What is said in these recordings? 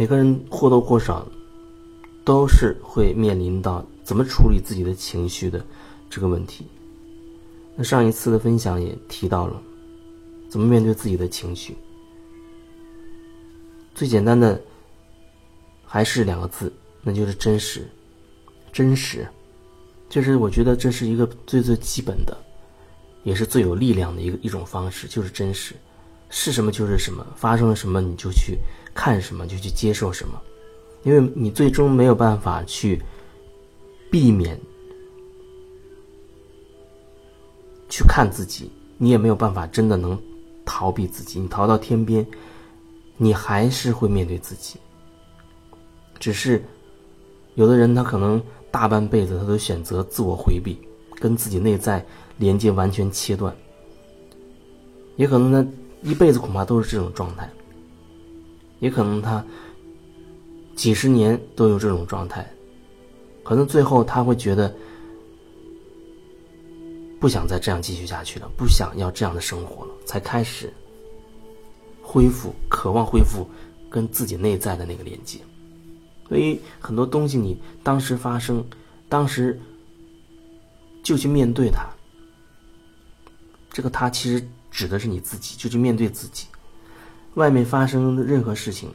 每个人或多或少都是会面临到怎么处理自己的情绪的这个问题。那上一次的分享也提到了怎么面对自己的情绪。最简单的还是两个字，那就是真实。真实，就是我觉得这是一个最最基本的，也是最有力量的一个一种方式，就是真实。是什么就是什么，发生了什么你就去看什么，就去接受什么，因为你最终没有办法去避免去看自己，你也没有办法真的能逃避自己。你逃到天边，你还是会面对自己。只是有的人他可能大半辈子他都选择自我回避，跟自己内在连接完全切断，也可能呢。一辈子恐怕都是这种状态，也可能他几十年都有这种状态，可能最后他会觉得不想再这样继续下去了，不想要这样的生活了，才开始恢复，渴望恢复跟自己内在的那个连接。所以很多东西你当时发生，当时就去面对它，这个他其实。指的是你自己，就去面对自己。外面发生的任何事情，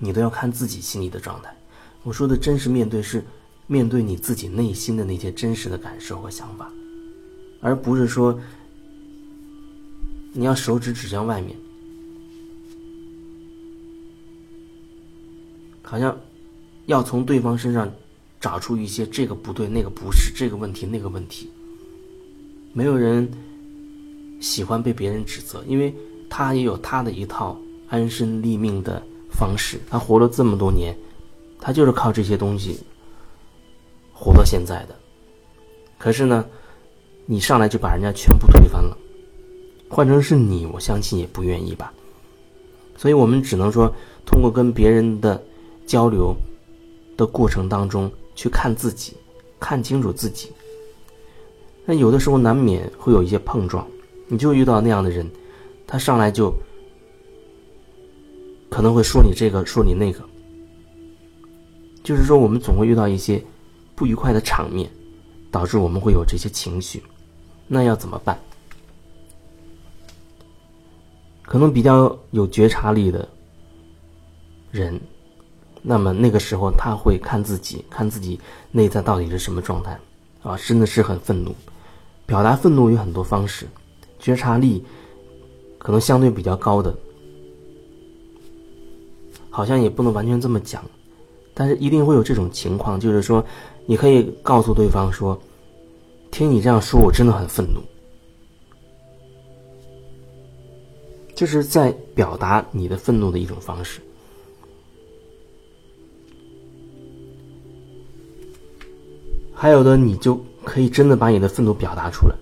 你都要看自己心里的状态。我说的真实面对，是面对你自己内心的那些真实的感受和想法，而不是说你要手指指向外面，好像要从对方身上找出一些这个不对、那个不是、这个问题、那个问题。没有人。喜欢被别人指责，因为他也有他的一套安身立命的方式。他活了这么多年，他就是靠这些东西活到现在的。可是呢，你上来就把人家全部推翻了，换成是你，我相信也不愿意吧。所以我们只能说，通过跟别人的交流的过程当中，去看自己，看清楚自己。那有的时候难免会有一些碰撞。你就遇到那样的人，他上来就可能会说你这个，说你那个，就是说我们总会遇到一些不愉快的场面，导致我们会有这些情绪，那要怎么办？可能比较有觉察力的人，那么那个时候他会看自己，看自己内在到底是什么状态啊，真的是很愤怒，表达愤怒有很多方式。觉察力可能相对比较高的，好像也不能完全这么讲，但是一定会有这种情况，就是说，你可以告诉对方说：“听你这样说，我真的很愤怒。”就是在表达你的愤怒的一种方式。还有的，你就可以真的把你的愤怒表达出来。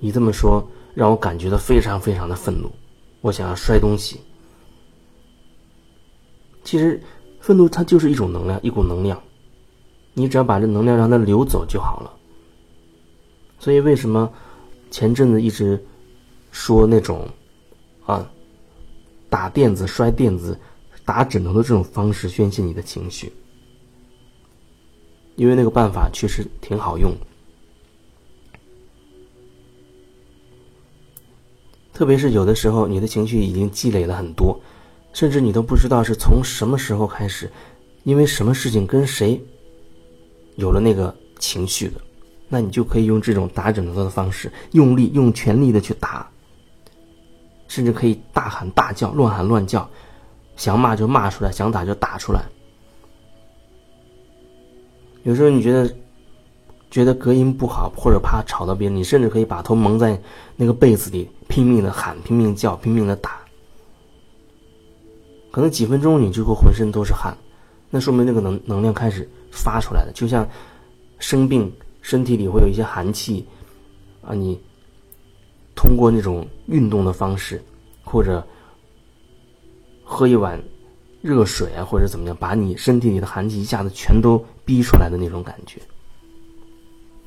你这么说让我感觉到非常非常的愤怒，我想要摔东西。其实，愤怒它就是一种能量，一股能量，你只要把这能量让它流走就好了。所以，为什么前阵子一直说那种啊打垫子、摔垫子、打枕头的这种方式宣泄你的情绪？因为那个办法确实挺好用。特别是有的时候，你的情绪已经积累了很多，甚至你都不知道是从什么时候开始，因为什么事情跟谁有了那个情绪的，那你就可以用这种打枕头的方式，用力、用全力的去打，甚至可以大喊大叫、乱喊乱叫，想骂就骂出来，想打就打出来。有时候你觉得。觉得隔音不好，或者怕吵到别人，你甚至可以把头蒙在那个被子里，拼命的喊，拼命叫，拼命的打。可能几分钟你就会浑身都是汗，那说明那个能能量开始发出来了。就像生病，身体里会有一些寒气啊，你通过那种运动的方式，或者喝一碗热水啊，或者怎么样，把你身体里的寒气一下子全都逼出来的那种感觉。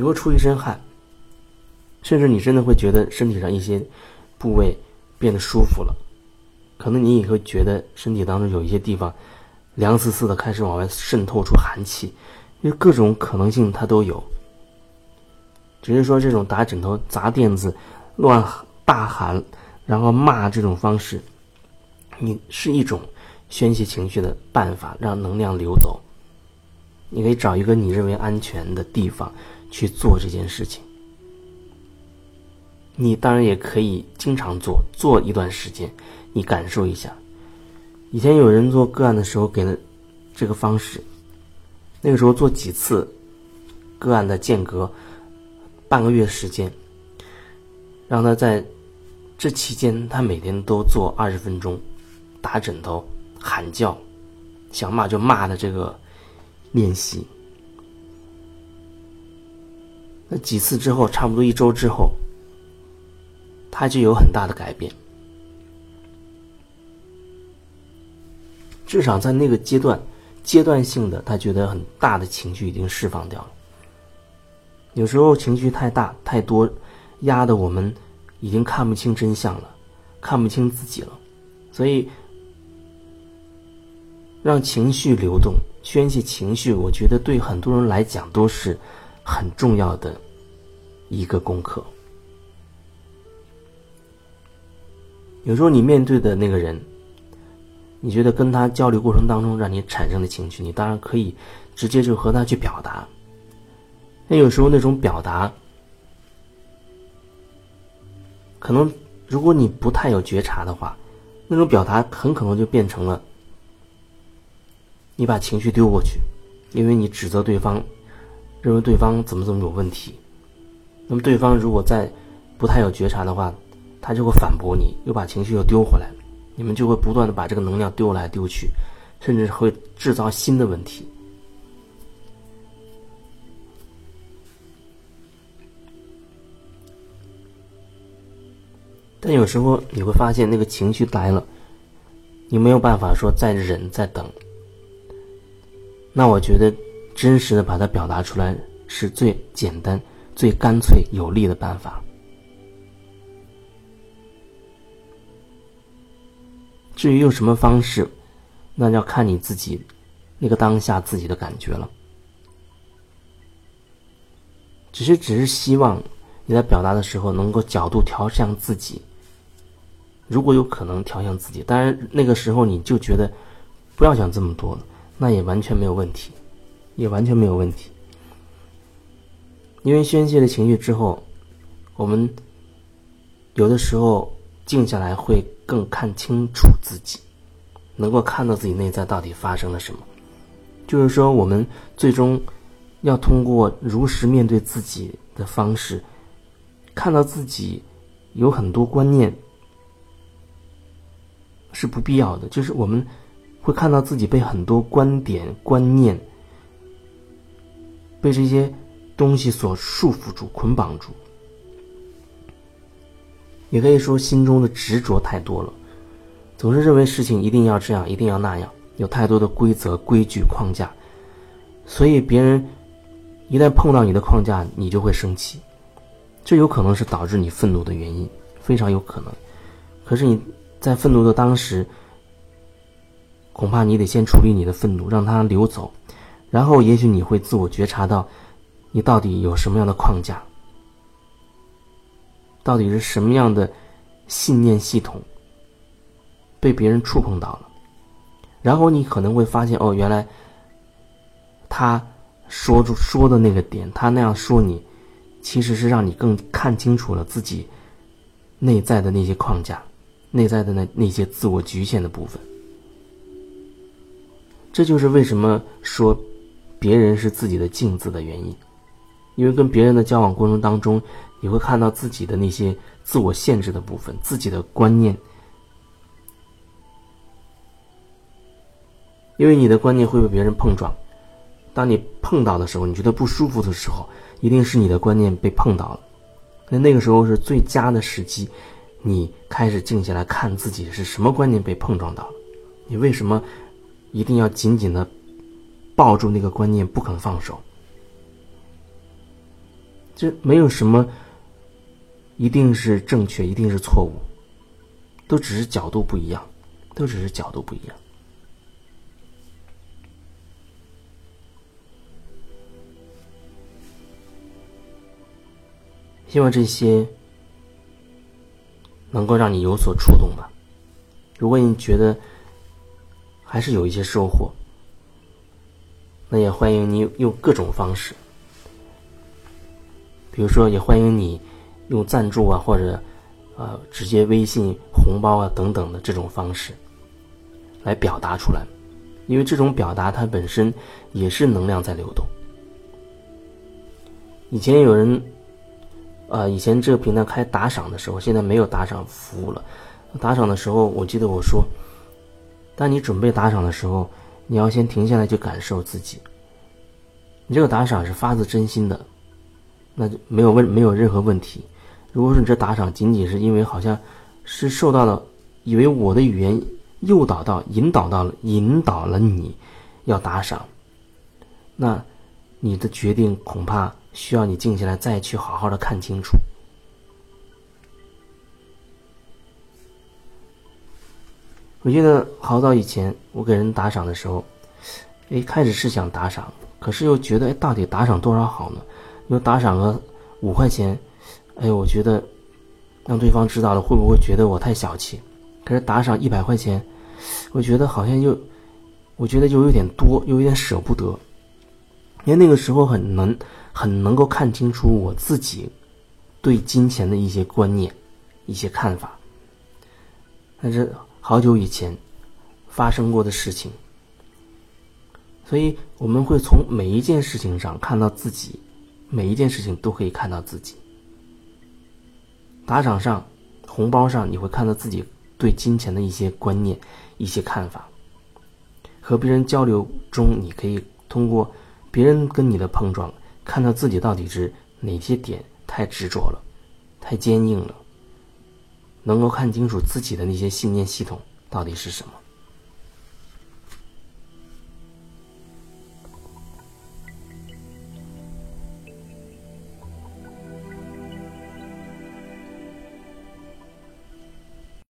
你会出一身汗，甚至你真的会觉得身体上一些部位变得舒服了，可能你也会觉得身体当中有一些地方凉丝丝的，开始往外渗透出寒气，因为各种可能性它都有。只是说这种打枕头、砸垫子、乱大喊，然后骂这种方式，你是一种宣泄情绪的办法，让能量流走。你可以找一个你认为安全的地方去做这件事情。你当然也可以经常做，做一段时间，你感受一下。以前有人做个案的时候给了这个方式，那个时候做几次个案的间隔，半个月时间，让他在这期间他每天都做二十分钟，打枕头、喊叫、想骂就骂的这个练习。那几次之后，差不多一周之后。他就有很大的改变，至少在那个阶段，阶段性的，他觉得很大的情绪已经释放掉了。有时候情绪太大太多，压的我们已经看不清真相了，看不清自己了，所以让情绪流动、宣泄情绪，我觉得对很多人来讲都是很重要的一个功课。有时候你面对的那个人，你觉得跟他交流过程当中让你产生的情绪，你当然可以直接就和他去表达。那有时候那种表达，可能如果你不太有觉察的话，那种表达很可能就变成了你把情绪丢过去，因为你指责对方，认为对方怎么怎么有问题。那么对方如果在不太有觉察的话，他就会反驳你，又把情绪又丢回来，你们就会不断的把这个能量丢来丢去，甚至会制造新的问题。但有时候你会发现，那个情绪来了，你没有办法说再忍再等。那我觉得，真实的把它表达出来是最简单、最干脆有力的办法。至于用什么方式，那要看你自己那个当下自己的感觉了。只是只是希望你在表达的时候能够角度调向自己，如果有可能调向自己，当然那个时候你就觉得不要想这么多了，那也完全没有问题，也完全没有问题。因为宣泄了情绪之后，我们有的时候静下来会。更看清楚自己，能够看到自己内在到底发生了什么。就是说，我们最终要通过如实面对自己的方式，看到自己有很多观念是不必要的。就是我们会看到自己被很多观点、观念被这些东西所束缚住、捆绑住。也可以说，心中的执着太多了，总是认为事情一定要这样，一定要那样，有太多的规则、规矩、框架，所以别人一旦碰到你的框架，你就会生气，这有可能是导致你愤怒的原因，非常有可能。可是你在愤怒的当时，恐怕你得先处理你的愤怒，让它流走，然后也许你会自我觉察到，你到底有什么样的框架。到底是什么样的信念系统被别人触碰到了？然后你可能会发现，哦，原来他说出说的那个点，他那样说你，其实是让你更看清楚了自己内在的那些框架，内在的那那些自我局限的部分。这就是为什么说别人是自己的镜子的原因，因为跟别人的交往过程当中。你会看到自己的那些自我限制的部分，自己的观念，因为你的观念会被别人碰撞。当你碰到的时候，你觉得不舒服的时候，一定是你的观念被碰到了。那那个时候是最佳的时机，你开始静下来看自己是什么观念被碰撞到了，你为什么一定要紧紧的抱住那个观念不肯放手？这没有什么。一定是正确，一定是错误，都只是角度不一样，都只是角度不一样。希望这些能够让你有所触动吧。如果你觉得还是有一些收获，那也欢迎你用各种方式，比如说，也欢迎你用赞助啊，或者呃直接微信红包啊等等的这种方式来表达出来，因为这种表达它本身也是能量在流动。以前有人。呃，以前这个平台开打赏的时候，现在没有打赏服务了。打赏的时候，我记得我说，当你准备打赏的时候，你要先停下来去感受自己。你这个打赏是发自真心的，那就没有问没有任何问题。如果说你这打赏仅仅是因为好像是受到了，以为我的语言诱导到、引导到了、引导了你要打赏，那你的决定恐怕。需要你静下来，再去好好的看清楚。我记得好早以前，我给人打赏的时候，哎，开始是想打赏，可是又觉得，哎，到底打赏多少好呢？又打赏个五块钱，哎，我觉得让对方知道了，会不会觉得我太小气？可是打赏一百块钱，我觉得好像又，我觉得又有点多，又有点舍不得，因为那个时候很能。很能够看清楚我自己对金钱的一些观念、一些看法。但是好久以前发生过的事情，所以我们会从每一件事情上看到自己，每一件事情都可以看到自己。打赏上、红包上，你会看到自己对金钱的一些观念、一些看法。和别人交流中，你可以通过别人跟你的碰撞。看到自己到底是哪些点太执着了，太坚硬了，能够看清楚自己的那些信念系统到底是什么。